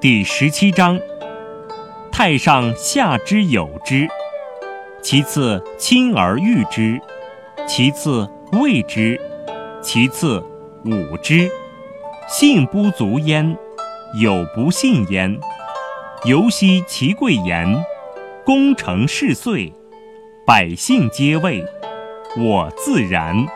第十七章太上下之有之其次亲而誉之其次畏之其次侮之。信不足焉有不信焉犹兮其贵言功成事遂百姓皆谓我自然。